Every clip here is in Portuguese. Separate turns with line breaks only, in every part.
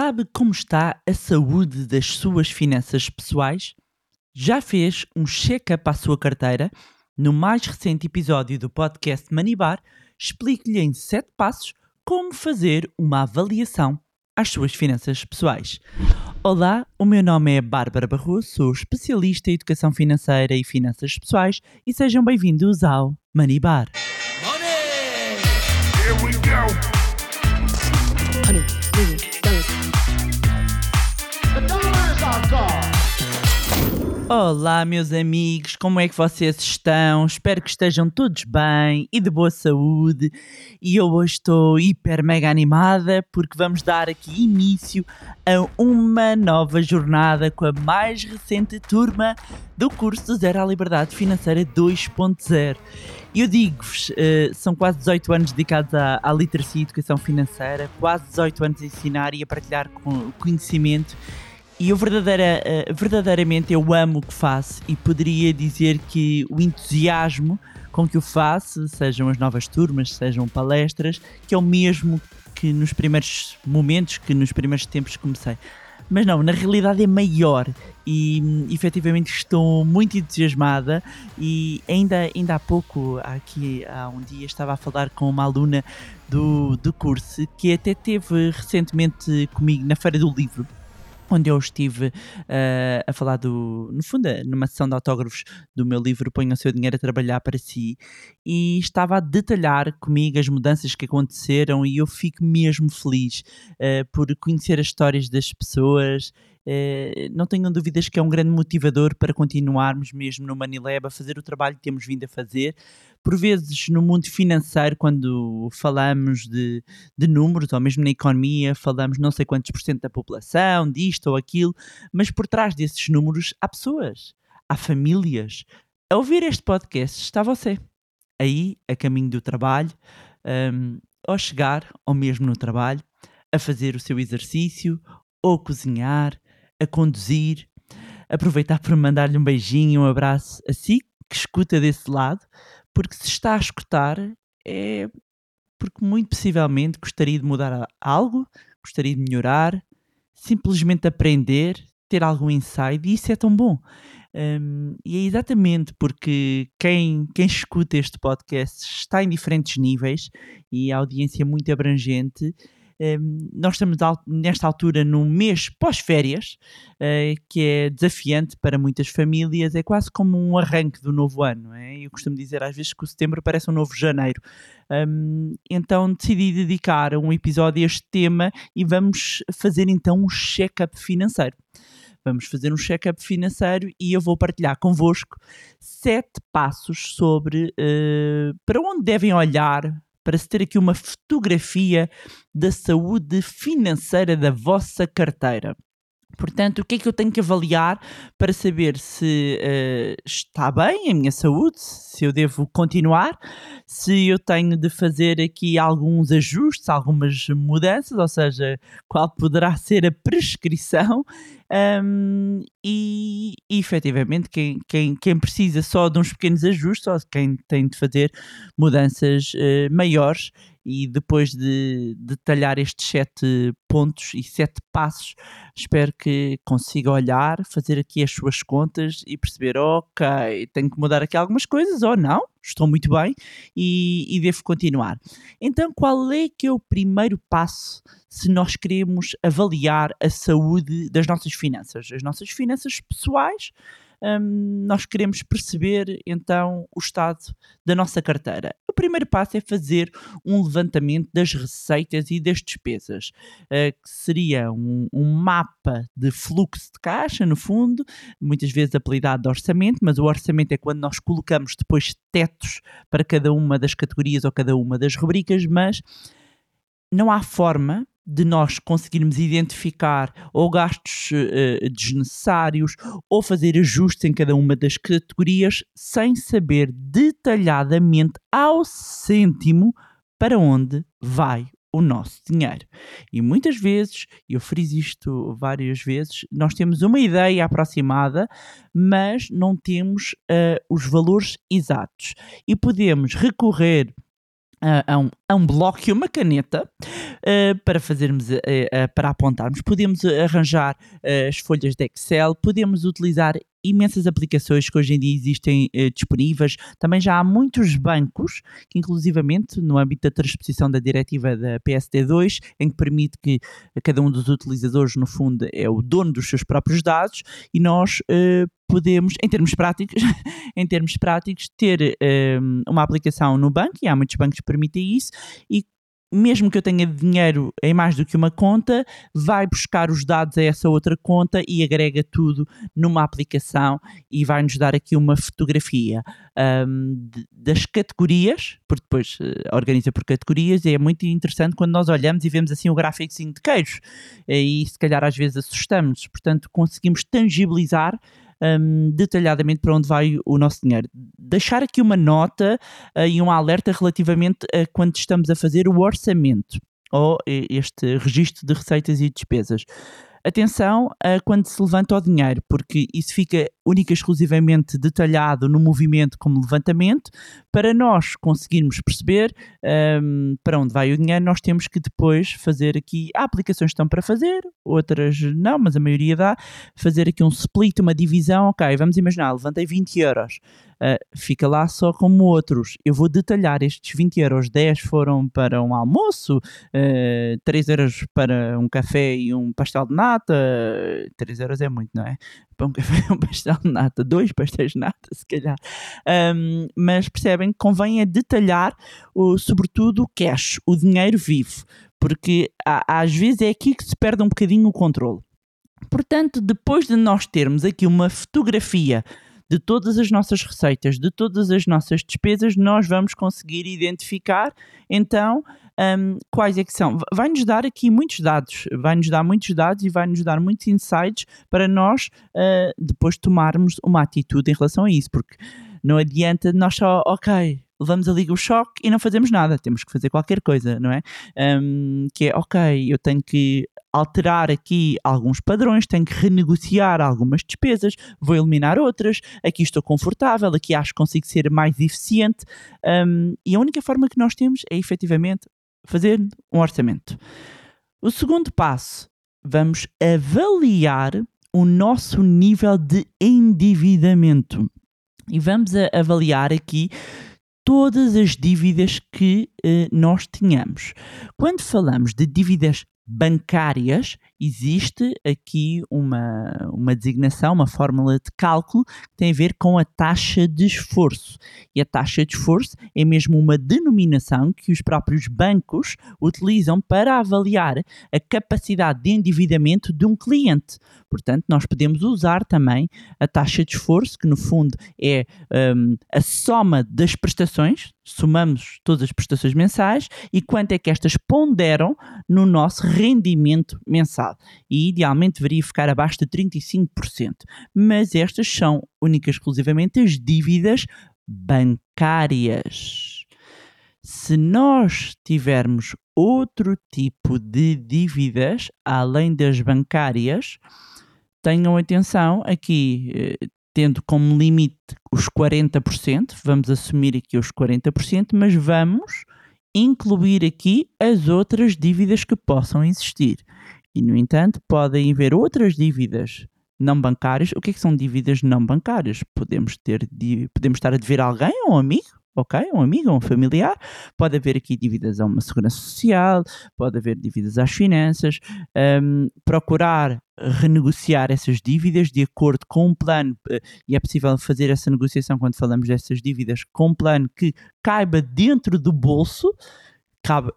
Sabe como está a saúde das suas finanças pessoais? Já fez um check-up à sua carteira? No mais recente episódio do podcast Manibar, explico-lhe em 7 passos como fazer uma avaliação às suas finanças pessoais. Olá, o meu nome é Bárbara Barroso, sou especialista em educação financeira e finanças pessoais e sejam bem-vindos ao Manibar.
Money! Here we go.
Olá, meus amigos, como é que vocês estão? Espero que estejam todos bem e de boa saúde. E eu hoje estou hiper mega animada porque vamos dar aqui início a uma nova jornada com a mais recente turma do curso Zero à Liberdade Financeira 2.0. E eu digo-vos, eh, são quase 18 anos dedicados à, à literacia e educação financeira, quase 18 anos a ensinar e a partilhar conhecimento e eu verdadeira, eh, verdadeiramente eu amo o que faço e poderia dizer que o entusiasmo com que o faço, sejam as novas turmas, sejam palestras, que é o mesmo que nos primeiros momentos, que nos primeiros tempos comecei. Mas não, na realidade é maior e hum, efetivamente estou muito entusiasmada e ainda, ainda há pouco, aqui há um dia, estava a falar com uma aluna do, do curso que até teve recentemente comigo na Feira do Livro onde eu estive eh, a falar do, no fundo, eh, numa sessão de autógrafos do meu livro Ponha o seu dinheiro a trabalhar para si e estava a detalhar comigo as mudanças que aconteceram e eu fico mesmo feliz eh, por conhecer as histórias das pessoas. Eh, não tenham dúvidas que é um grande motivador para continuarmos mesmo no Manilab a fazer o trabalho que temos vindo a fazer. Por vezes, no mundo financeiro, quando falamos de, de números, ou mesmo na economia, falamos não sei quantos por cento da população, disto ou aquilo, mas por trás desses números há pessoas, há famílias. A ouvir este podcast está você, aí a caminho do trabalho, hum, ao chegar, ou mesmo no trabalho, a fazer o seu exercício, ou cozinhar, a conduzir. Aproveitar para mandar-lhe um beijinho, um abraço a si que escuta desse lado, porque se está a escutar é porque muito possivelmente gostaria de mudar algo, gostaria de melhorar, simplesmente aprender, ter algum insight, e isso é tão bom. Hum, e é exatamente porque quem, quem escuta este podcast está em diferentes níveis e a audiência é muito abrangente. Hum, nós estamos nesta altura num mês pós-férias, eh, que é desafiante para muitas famílias, é quase como um arranque do novo ano. é? Eu costumo dizer às vezes que o setembro parece um novo janeiro. Hum, então decidi dedicar um episódio a este tema e vamos fazer então um check-up financeiro. Vamos fazer um check-up financeiro e eu vou partilhar convosco sete passos sobre eh, para onde devem olhar para se ter aqui uma fotografia da saúde financeira da vossa carteira. Portanto, o que é que eu tenho que avaliar para saber se eh, está bem a minha saúde, se eu devo continuar, se eu tenho de fazer aqui alguns ajustes, algumas mudanças, ou seja, qual poderá ser a prescrição um, e, e efetivamente quem, quem, quem precisa só de uns pequenos ajustes ou quem tem de fazer mudanças eh, maiores e depois de detalhar estes sete pontos e sete passos, espero que consiga olhar, fazer aqui as suas contas e perceber, ok, tenho que mudar aqui algumas coisas ou não, estou muito bem e, e devo continuar. Então, qual é que é o primeiro passo se nós queremos avaliar a saúde das nossas finanças? As nossas finanças pessoais, nós queremos perceber então o estado da nossa carteira. O primeiro passo é fazer um levantamento das receitas e das despesas, eh, que seria um, um mapa de fluxo de caixa, no fundo, muitas vezes apelidado de orçamento, mas o orçamento é quando nós colocamos depois tetos para cada uma das categorias ou cada uma das rubricas, mas não há forma de nós conseguirmos identificar ou gastos eh, desnecessários ou fazer ajustes em cada uma das categorias sem saber detalhadamente ao cêntimo para onde vai o nosso dinheiro. E muitas vezes, eu friso isto várias vezes, nós temos uma ideia aproximada, mas não temos eh, os valores exatos. E podemos recorrer a, a um, um bloco e uma caneta uh, para fazermos, uh, uh, para apontarmos. Podemos arranjar as folhas de Excel, podemos utilizar imensas aplicações que hoje em dia existem disponíveis. Também já há muitos bancos que, inclusivamente, no âmbito da transposição da diretiva da PSD2, em que permite que cada um dos utilizadores, no fundo, é o dono dos seus próprios dados e nós podemos, em termos práticos, em termos práticos, ter um, uma aplicação no banco, e há muitos bancos que permitem isso, e mesmo que eu tenha dinheiro em mais do que uma conta, vai buscar os dados a essa outra conta e agrega tudo numa aplicação e vai nos dar aqui uma fotografia um, das categorias, porque depois uh, organiza por categorias e é muito interessante quando nós olhamos e vemos assim o gráfico de queijos e se calhar às vezes assustamos, portanto conseguimos tangibilizar um, detalhadamente para onde vai o nosso dinheiro. Deixar aqui uma nota uh, e um alerta relativamente a quando estamos a fazer o orçamento ou este registro de receitas e despesas atenção a quando se levanta o dinheiro, porque isso fica única e exclusivamente detalhado no movimento como levantamento. Para nós conseguirmos perceber um, para onde vai o dinheiro, nós temos que depois fazer aqui. Há aplicações que estão para fazer, outras não, mas a maioria dá. Fazer aqui um split, uma divisão. Ok, vamos imaginar, levantei 20 euros. Uh, fica lá só como outros. Eu vou detalhar estes 20 euros, 10 foram para um almoço, uh, ah, 3 euros para um café e um pastel de nata, 3 euros é muito, não é? Para um café e um pastel de nata, dois pastéis de nata, se calhar. Um, mas percebem que convém é detalhar, o, sobretudo, o cash, o dinheiro vivo, porque há, às vezes é aqui que se perde um bocadinho o controle. Portanto, depois de nós termos aqui uma fotografia de todas as nossas receitas, de todas as nossas despesas, nós vamos conseguir identificar então um, quais é que são. Vai-nos dar aqui muitos dados, vai-nos dar muitos dados e vai-nos dar muitos insights para nós uh, depois tomarmos uma atitude em relação a isso, porque não adianta nós só, ok, levamos ali o choque e não fazemos nada, temos que fazer qualquer coisa, não é? Um, que é, ok, eu tenho que alterar aqui alguns padrões, tenho que renegociar algumas despesas, vou eliminar outras, aqui estou confortável, aqui acho que consigo ser mais eficiente um, e a única forma que nós temos é efetivamente fazer um orçamento. O segundo passo, vamos avaliar o nosso nível de endividamento e vamos avaliar aqui todas as dívidas que eh, nós tínhamos. Quando falamos de dívidas bancárias, existe aqui uma, uma designação, uma fórmula de cálculo que tem a ver com a taxa de esforço. E a taxa de esforço é mesmo uma denominação que os próprios bancos utilizam para avaliar a capacidade de endividamento de um cliente. Portanto, nós podemos usar também a taxa de esforço, que no fundo é um, a soma das prestações, somamos todas as prestações mensais e quanto é que estas ponderam no nosso rendimento mensal. E idealmente deveria ficar abaixo de 35%. Mas estas são únicas exclusivamente as dívidas bancárias. Se nós tivermos outro tipo de dívidas além das bancárias, tenham atenção aqui, eh, tendo como limite os 40%, vamos assumir aqui os 40%, mas vamos incluir aqui as outras dívidas que possam existir. E, no entanto, podem haver outras dívidas não bancárias. O que, é que são dívidas não bancárias? Podemos, ter, podemos estar a dever a alguém, a um amigo, ok? Um amigo, um familiar. Pode haver aqui dívidas a uma segurança social, pode haver dívidas às finanças. Um, procurar renegociar essas dívidas de acordo com um plano, eh, e é possível fazer essa negociação quando falamos dessas dívidas, com um plano que caiba dentro do bolso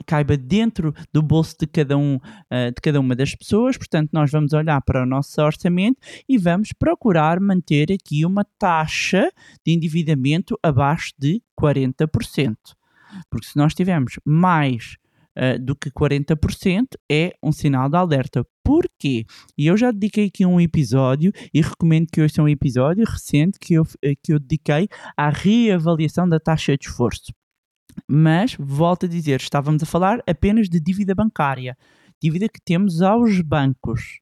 caiba dentro do bolso de cada, um, uh, de cada uma das pessoas. Portanto, nós vamos olhar para o nosso orçamento e vamos procurar manter aqui uma taxa de endividamento abaixo de 40%. Porque se nós tivermos mais uh, do que 40%, é um sinal de alerta. Porquê? E eu já dediquei aqui um episódio e recomendo que hoje é um episódio recente que eu, eh, que eu dediquei à reavaliação da taxa de esforço. Mas, volto a dizer, estávamos a falar apenas de dívida bancária, dívida que temos aos bancos.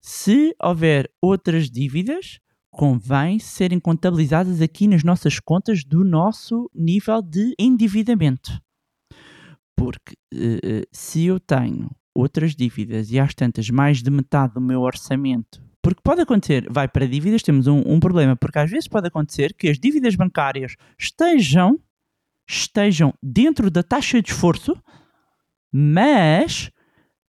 Se houver outras dívidas, convém serem contabilizadas aqui nas nossas contas do nosso nível de endividamento. Porque eh, eh, se eu tenho outras dívidas e às tantas mais de metade do meu orçamento, porque pode acontecer, vai para dívidas, temos um, um problema, porque às vezes pode acontecer que as dívidas bancárias estejam, estejam dentro da taxa de esforço, mas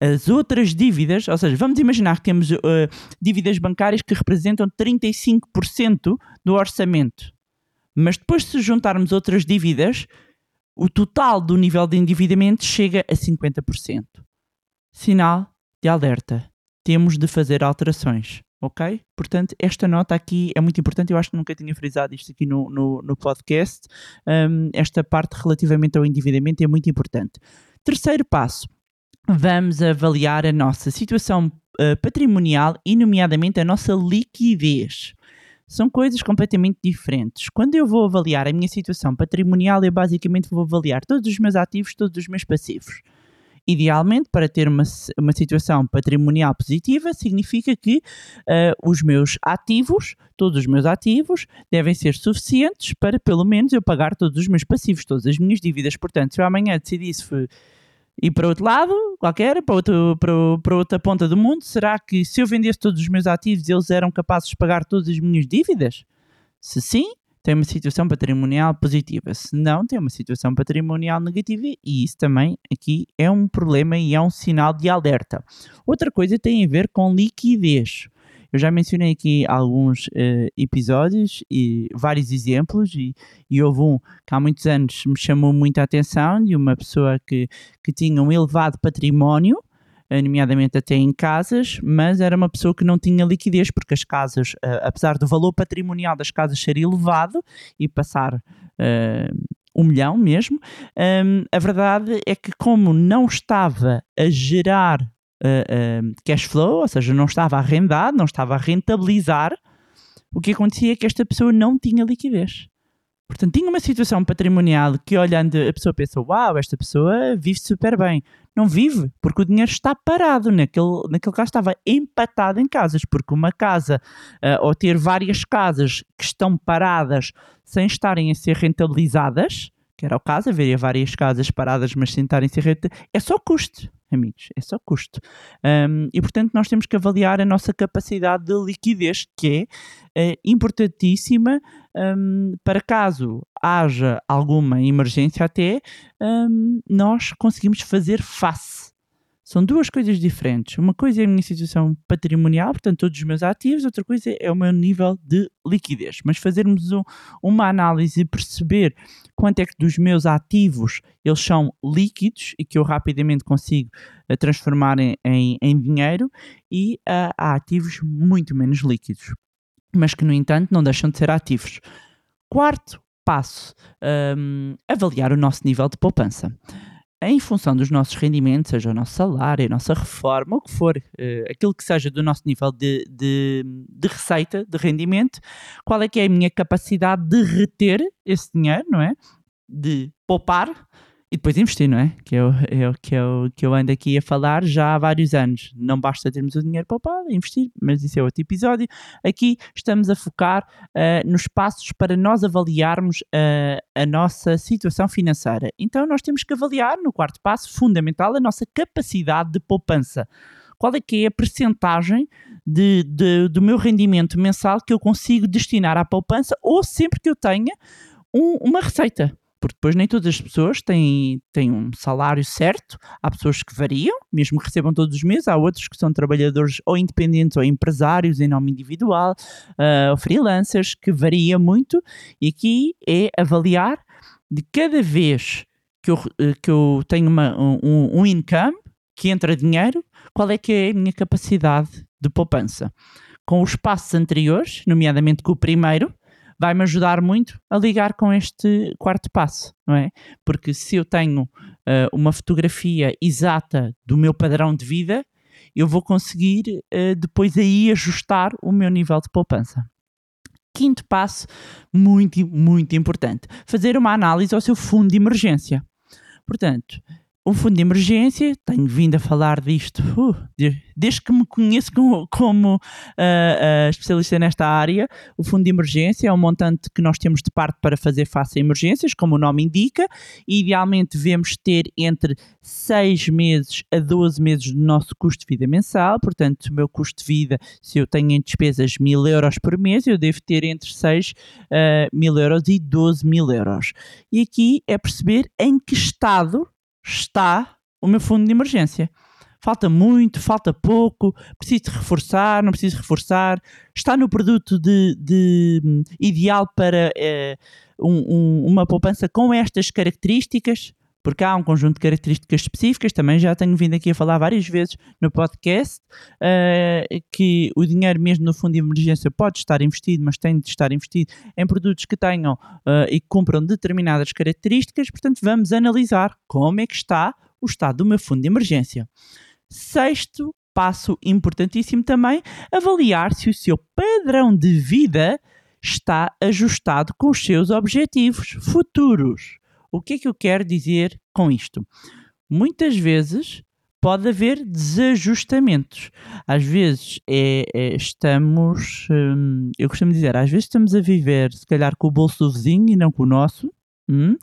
as outras dívidas, ou seja, vamos imaginar que temos eh, dívidas bancárias que representam 35% do orçamento. Mas depois, se juntarmos outras dívidas, o total do nível de endividamento chega a 50%. Sinal de alerta. Temos de fazer alterações, ok? Portanto, esta nota aqui é muito importante. Eu acho que nunca tinha frisado isto aqui no, no, no podcast. Um, esta parte relativamente ao endividamento é muito importante. Terceiro passo. Vamos avaliar a nossa situação uh, patrimonial e, nomeadamente, a nossa liquidez são coisas completamente diferentes. Quando eu vou avaliar a minha situação patrimonial, eu basicamente vou avaliar todos os meus ativos, todos os meus passivos. Idealmente, para ter uma, uma situação patrimonial positiva, significa que uh, os meus ativos, todos os meus ativos, devem ser suficientes para pelo menos eu pagar todos os meus passivos, todas as minhas dívidas. Portanto, se eu amanhã decidisse ir para outro lado, qualquer, para, outro, para, para, outra ponta do mundo, será que se eu vendesse todos os meus ativos, eles eram capazes de pagar todas as minhas dívidas? Se sim, tem uma situação patrimonial positiva. Se não, tem uma situação patrimonial negativa e isso também aqui é um problema e é um sinal de alerta. Outra coisa tem a ver com liquidez. Eu já mencionei aqui alguns uh, episódios e vários exemplos, e, e, houve um que há muitos anos me chamou muita atenção de uma pessoa que, que tinha um elevado património, nomeadamente até em casas, mas era uma pessoa que não tinha liquidez, porque as casas, uh, apesar do valor patrimonial das casas ser elevado e passar uh, um milhão mesmo, um, a verdade é que, como não estava a gerar cash flow, ou seja, não estava a arrendar, não estava a rentabilizar, o que acontecia é que esta pessoa não tinha liquidez. Portanto, tinha uma situação patrimonial que, olhando, a pessoa pensa: Uau, esta pessoa vive super bem. Não vive, porque o dinheiro está parado. Naquele, naquele caso, estava empatado em casas, porque uma casa, uh, ou ter várias casas que estão paradas sem estarem a ser rentabilizadas, que era o caso, haveria várias casas paradas, mas sem estarem a rentabilizadas, é só custo amigos, é só custo. Um, e portanto, nós temos que avaliar a nossa capacidade de liquidez, que é, é importantíssima um, para caso haja alguma emergência, até um, nós conseguimos fazer face são duas coisas diferentes. Uma coisa é a minha situação patrimonial, portanto, todos os meus ativos, outra coisa é o meu nível de liquidez. Mas fazermos um, uma análise e perceber quanto é que dos meus ativos eles são líquidos e que eu rapidamente consigo uh, transformar em, em, em, dinheiro e uh, há ativos muito menos líquidos, mas que, no entanto, não deixam de ser ativos. Quarto passo, um, avaliar o nosso nível de poupança em função dos nossos rendimentos, seja o nosso salário, a nossa reforma, o que for, uh, aquilo que seja do nosso nível de, de, de, receita, de rendimento, qual é que é a minha capacidade de reter esse dinheiro, não é? De poupar e depois investir, não é? Que é, o, é que, é o que eu ando aqui a falar já há vários anos. Não basta termos o dinheiro poupado, investir, mas isso é outro episódio. Aqui estamos a focar uh, nos passos para nós avaliarmos uh, a nossa situação financeira. Então, nós temos que avaliar, no quarto passo, fundamental, a nossa capacidade de poupança. Qual é que é a percentagem de, de, do meu rendimento mensal que eu consigo destinar à poupança ou sempre que eu tenha um, uma receita? Porque depois nem todas as pessoas têm, têm um salário certo, há pessoas que variam, mesmo que recebam todos os meses, há outros que são trabalhadores ou independentes ou empresários em nome individual, uh, freelancers, que varia muito, e aqui é avaliar de cada vez que eu, eh, que eu tenho uma, um, um income, que entra dinheiro, qual é que é a minha capacidade de poupança. Com os passos anteriores, nomeadamente com o primeiro, vai-me ajudar muito a ligar com este quarto passo, não é? Porque se eu tenho uh, uma fotografia exata do meu padrão de vida, eu vou conseguir uh, depois aí ajustar o meu nível de poupança. Quinto passo, muito, muito importante, fazer uma análise ao seu fundo de emergência. Portanto, um fundo de emergência, tenho vindo a falar disto uh, de- desde que me conheço como, como ah, ah, especialista nesta área. O fundo de emergência é um montante que nós temos de parte para fazer face a emergências, como o nome indica, e idealmente devemos ter entre 6 meses a 12 meses do nosso custo de vida mensal. Portanto, o meu custo de vida, se eu tenho em despesas 1000 euros por mês, eu devo ter entre 6 ah, mil euros e 12 mil euros. E aqui é perceber em que estado está o meu fundo de emergência. Falta muito, falta pouco, preciso reforçar, não preciso reforçar. Está no produto de, de, hum, ideal para eh, um- um- uma poupança com estas características, porque há um conjunto de características específicas, também já tenho vindo aqui a falar várias vezes no podcast, eh, que o dinheiro mesmo no fundo de emergência pode estar investido, mas tem de estar investido em produtos que tenham eh, e cumpram determinadas características, portanto vamos analisar como é que está o estado do meu fundo de emergência. Sexto passo importantíssimo também, avaliar se o seu padrão de vida está ajustado com os seus objetivos futuros. O que é que eu quero dizer com isto? Muitas vezes pode haver desajustamentos. Às vezes é, é- estamos, hum, eu costumo dizer, às vezes estamos a viver se calhar com o bolso do vizinho e não com o nosso. hum?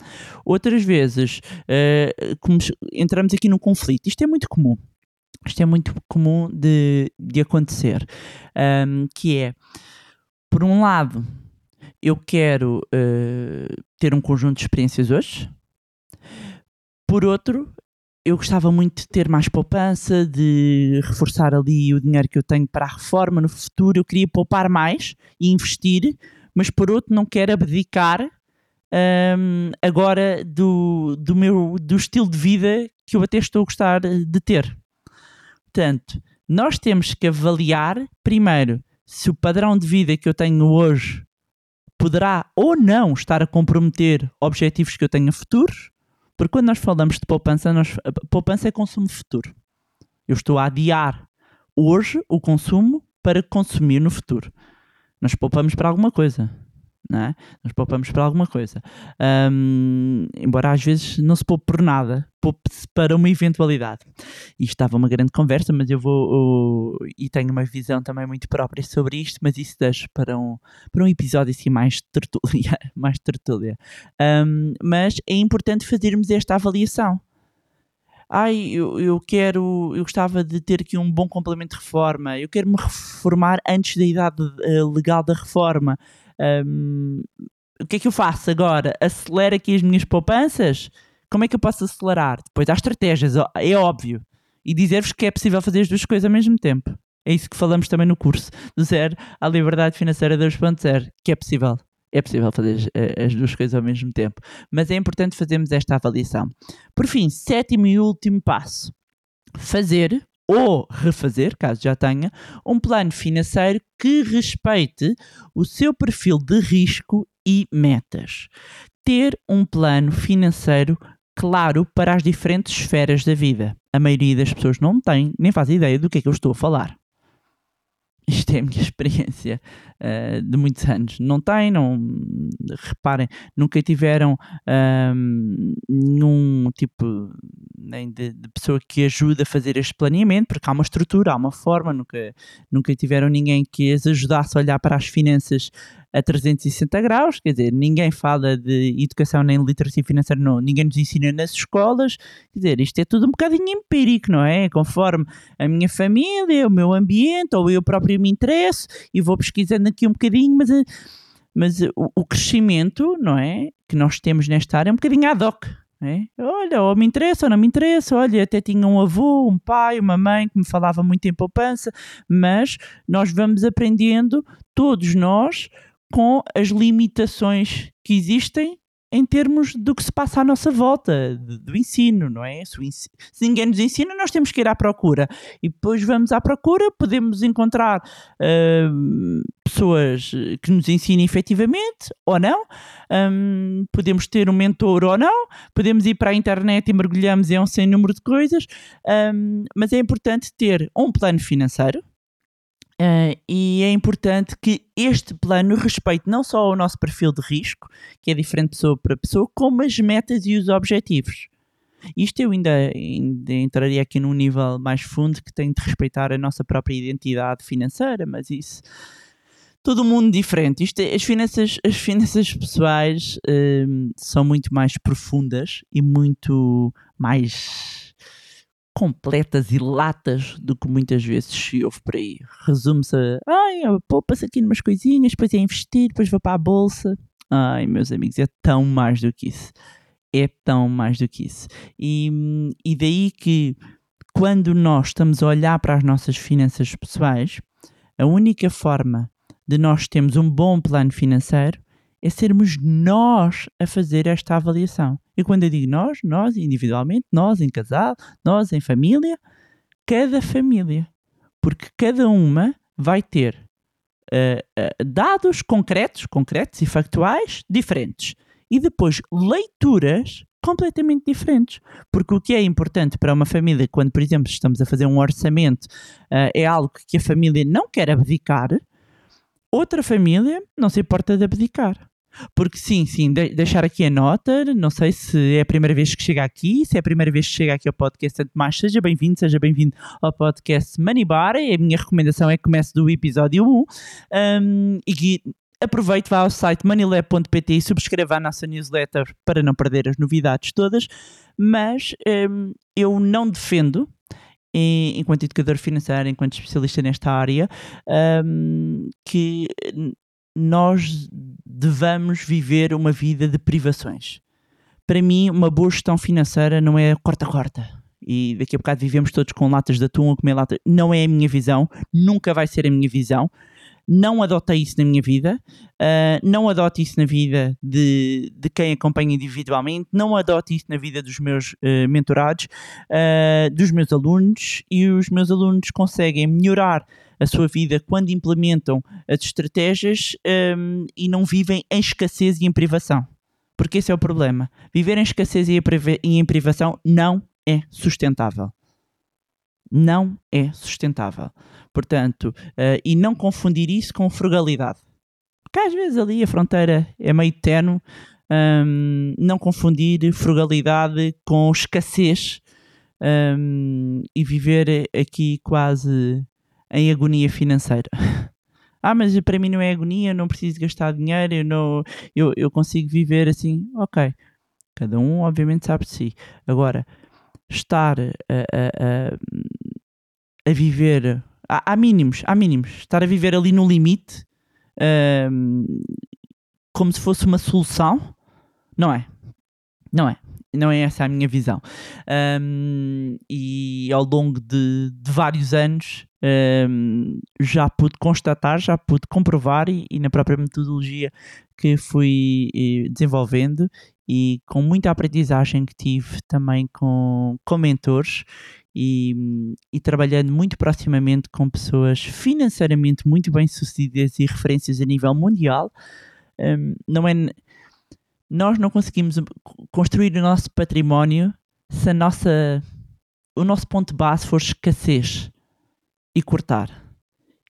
Outras vezes se- entramos aqui num conflito. Isto é muito comum. Isto é muito comum de, de acontecer. hum, que é, por um lado, eu quero eh, ter um conjunto de experiências hoje. Por outro, eu gostava muito de ter mais poupança, de reforçar ali o dinheiro que eu tenho para a reforma no futuro. Eu queria poupar mais e investir, mas por outro, não quero abdicar hum, agora do, do meu do estilo de vida que eu até estou a gostar de ter. Portanto, nós temos que avaliar primeiro se o padrão de vida que eu tenho hoje poderá ou não estar a comprometer objetivos que eu tenho futuros, porque quando nós falamos de poupança, nós, poupança é consumo futuro. Eu estou a adiar hoje o consumo para consumir no futuro. Nós poupamos para alguma coisa, é? Nós poupamos para alguma coisa. Hum, embora às vezes não se poupe por nada, poupe-se para uma eventualidade. Isto estava uma grande conversa, mas eu vou. eu- e tenho uma visão também muito própria sobre isto, mas isso deixo para um, para um episódio assim mais tertúlia. Mais tertúlia. Hum, mas é importante fazermos esta avaliação. Ai, eu, eu quero, eu gostava de ter aqui um bom complemento de reforma, eu quero me reformar antes da idade eh, legal da reforma. Hum, o que é que eu faço agora? Acelero aqui as minhas poupanças? Como é que eu posso acelerar? Depois há estratégias, é óbvio. E dizer-vos que é possível fazer as duas coisas ao mesmo tempo. É isso que falamos também no curso, do zero à liberdade financeira 2.0, que é possível. É possível fazer eh, as duas coisas ao mesmo tempo. Mas é importante fazermos esta avaliação. Por fim, sétimo e último passo. Fazer ou refazer, caso já tenha, um plano financeiro que respeite o seu perfil de risco e metas. Ter um plano financeiro claro para as diferentes esferas da vida. A maioria das pessoas não tem, nem faz ideia do que é que eu estou a falar. Isto é a minha experiência eh, de muitos anos. Não tem, não. Reparem, nunca tiveram ahm, nenhum tipo nem de, de pessoa que ajude a fazer este planeamento, porque há uma estrutura, há uma forma, nunca, nunca tiveram ninguém que as ajudasse a olhar para as finanças a 360 graus, quer dizer, ninguém fala de educação nem literacia financeira, não, ninguém nos ensina nas escolas, quer dizer, isto é tudo um bocadinho empírico, não é? Conforme a minha família, o meu ambiente, ou eu próprio me interesso, e vou pesquisando aqui um bocadinho, mas, mas o, o crescimento, não é? Que nós temos nesta área é um bocadinho ad hoc. É? Olha, ou me interessa ou não me interessa. Olha, até tinha um avô, um pai, uma mãe que me falava muito em poupança, mas nós vamos aprendendo, todos nós, com as limitações que existem em termos do que se passa à nossa volta, do ensino, não é? Se, o ensi- se ninguém nos ensina, nós temos que ir à procura. E depois vamos à procura, podemos encontrar hum, pessoas que nos ensinem efetivamente ou não, hum, podemos ter um mentor ou não, podemos ir para a internet e mergulhamos em um sem número de coisas, hum, mas é importante ter um plano financeiro, Uh, e é importante que este plano respeite não só o nosso perfil de risco, que é diferente pessoa para pessoa, como as metas e os objetivos. Isto eu ainda, ainda entraria aqui num nível mais fundo que tem de respeitar a nossa própria identidade financeira, mas isso todo mundo diferente. Isto é- as, finanças, as finanças pessoais hum, são muito mais profundas e muito mais completas e latas do que muitas vezes se ouve por aí. Resume-se a, ai, poupa-se aqui numas coisinhas, depois é investir, depois vou para a bolsa. Ai, meus amigos, é tão mais do que isso. É tão mais do que isso. E, e daí que quando nós estamos a olhar para as nossas finanças pessoais, a única forma de nós termos um bom plano financeiro é sermos nós a fazer esta avaliação. E quando eu digo nós, nós individualmente, nós em casal, nós em família, cada família. Porque cada uma vai ter eh, eh, dados concretos, concretos e factuais diferentes. E depois leituras completamente diferentes. Porque o que é importante para uma família, quando, por exemplo, estamos a fazer um orçamento, eh, é algo que a família não quer abdicar, outra família não se importa de abdicar. Porque sim, sim, de- deixar aqui a nota, não sei se é a primeira vez que chega aqui, se é a primeira vez que chega aqui ao podcast Santo Mais, seja bem-vindo, seja bem-vindo ao podcast Money Bar, e a minha recomendação é que comece do episódio 1, um, e que aproveite, vá ao site moneylab.pt e subscreva a nossa newsletter para não perder as novidades todas, mas um, eu não defendo, enquanto educador financeiro, enquanto especialista nesta área, um, que nós devamos viver uma vida de privações. Para mim, uma boa gestão financeira não é corta-corta. E daqui a bocado vivemos todos com latas de atum a comer lata. Não é a minha visão, nunca vai ser a minha visão. Não adotei isso na minha vida, ah, não adoto isso na vida de, de quem acompanha individualmente, não adoto isso na vida dos meus eh, mentorados, ah, dos meus alunos, e os meus alunos conseguem melhorar a sua vida quando implementam as estratégias hum, e não vivem em escassez e em privação. Porque esse é o problema. Viver em escassez e em priva- em privação não é sustentável. Não é sustentável. Portanto, eh, e não confundir isso com frugalidade. Porque às vezes ali a fronteira é meio tenue. hum, não confundir frugalidade com escassez hum, e viver aqui quase em agonia financeira. ah, mas para mim não é agonia, eu não preciso gastar dinheiro, eu, não, eu, eu consigo viver assim. Ok. Cada um, obviamente, sabe de si. Agora, estar a, a, a, a viver. Há, há mínimos, há mínimos. Estar a viver ali no limite, ahm, como se fosse uma solução, não é. Não é. Não é essa a minha visão. Um, e ao longo de, de vários anos um, já pude constatar, já pude comprovar e, e na própria metodologia que fui eh, desenvolvendo e com muita aprendizagem que tive também com, com mentores e, e trabalhando muito proximamente com pessoas financeiramente muito bem sucedidas e referências a nível mundial. Um, não é nós não conseguimos construir o nosso património se a nossa, o nosso ponto base for escassez e cortar.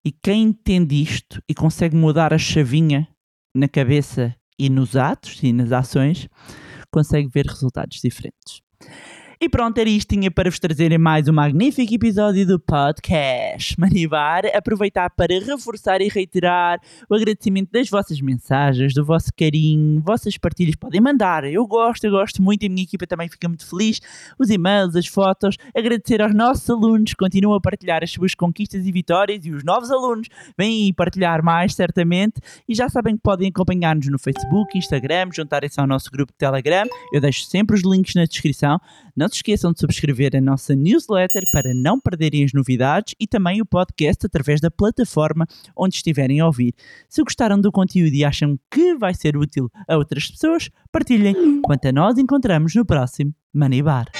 E quem entende isto e consegue mudar a chavinha na cabeça e nos atos e nas ações, consegue ver resultados diferentes. E pronto, era isto tinha para vos trazerem mais um magnífico episódio do podcast Manibar. Aproveitar para reforçar e reiterar o agradecimento das vossas mensagens, do vosso carinho, vossas partilhas. Podem mandar, eu gosto, eu gosto muito e a minha equipa também fica muito feliz. Os e-mails, as fotos. Agradecer aos nossos alunos que continuam a partilhar as suas conquistas e vitórias e os novos alunos vêm partilhar mais, certamente. E já sabem que podem acompanhar-nos no Facebook, Instagram, juntarem-se ao nosso grupo de Telegram. Eu deixo sempre os links na descrição. Não se esqueçam de subscrever a nossa newsletter para não perderem as novidades e também o podcast através da plataforma onde estiverem a ouvir. Se gostaram do conteúdo e acham que vai ser útil a outras pessoas, partilhem. Quanto a nós, encontramos no próximo Money Bar.